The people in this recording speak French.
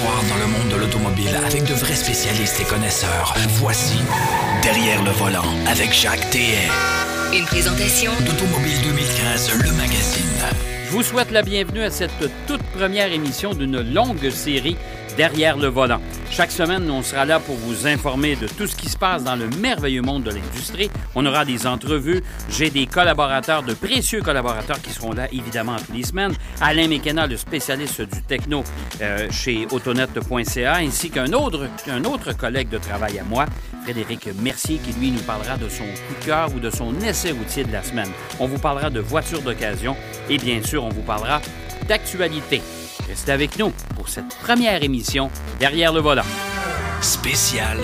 savoir dans le monde de l'automobile avec de vrais spécialistes et connaisseurs. Voici Derrière le volant avec Jacques Théet. Une présentation d'Automobile 2015, le magazine. Je vous souhaite la bienvenue à cette toute première émission d'une longue série Derrière le volant. Chaque semaine, on sera là pour vous informer de tout ce qui se passe dans le merveilleux monde de l'industrie. On aura des entrevues. J'ai des collaborateurs, de précieux collaborateurs qui seront là évidemment toutes les semaines. Alain Mekena, le spécialiste du techno euh, chez autonet.ca, ainsi qu'un autre, un autre collègue de travail à moi, Frédéric Mercier, qui lui nous parlera de son coup de cœur ou de son essai routier de la semaine. On vous parlera de voitures d'occasion et bien sûr, on vous parlera d'actualité. Restez avec nous pour cette première émission Derrière le volant. Spécial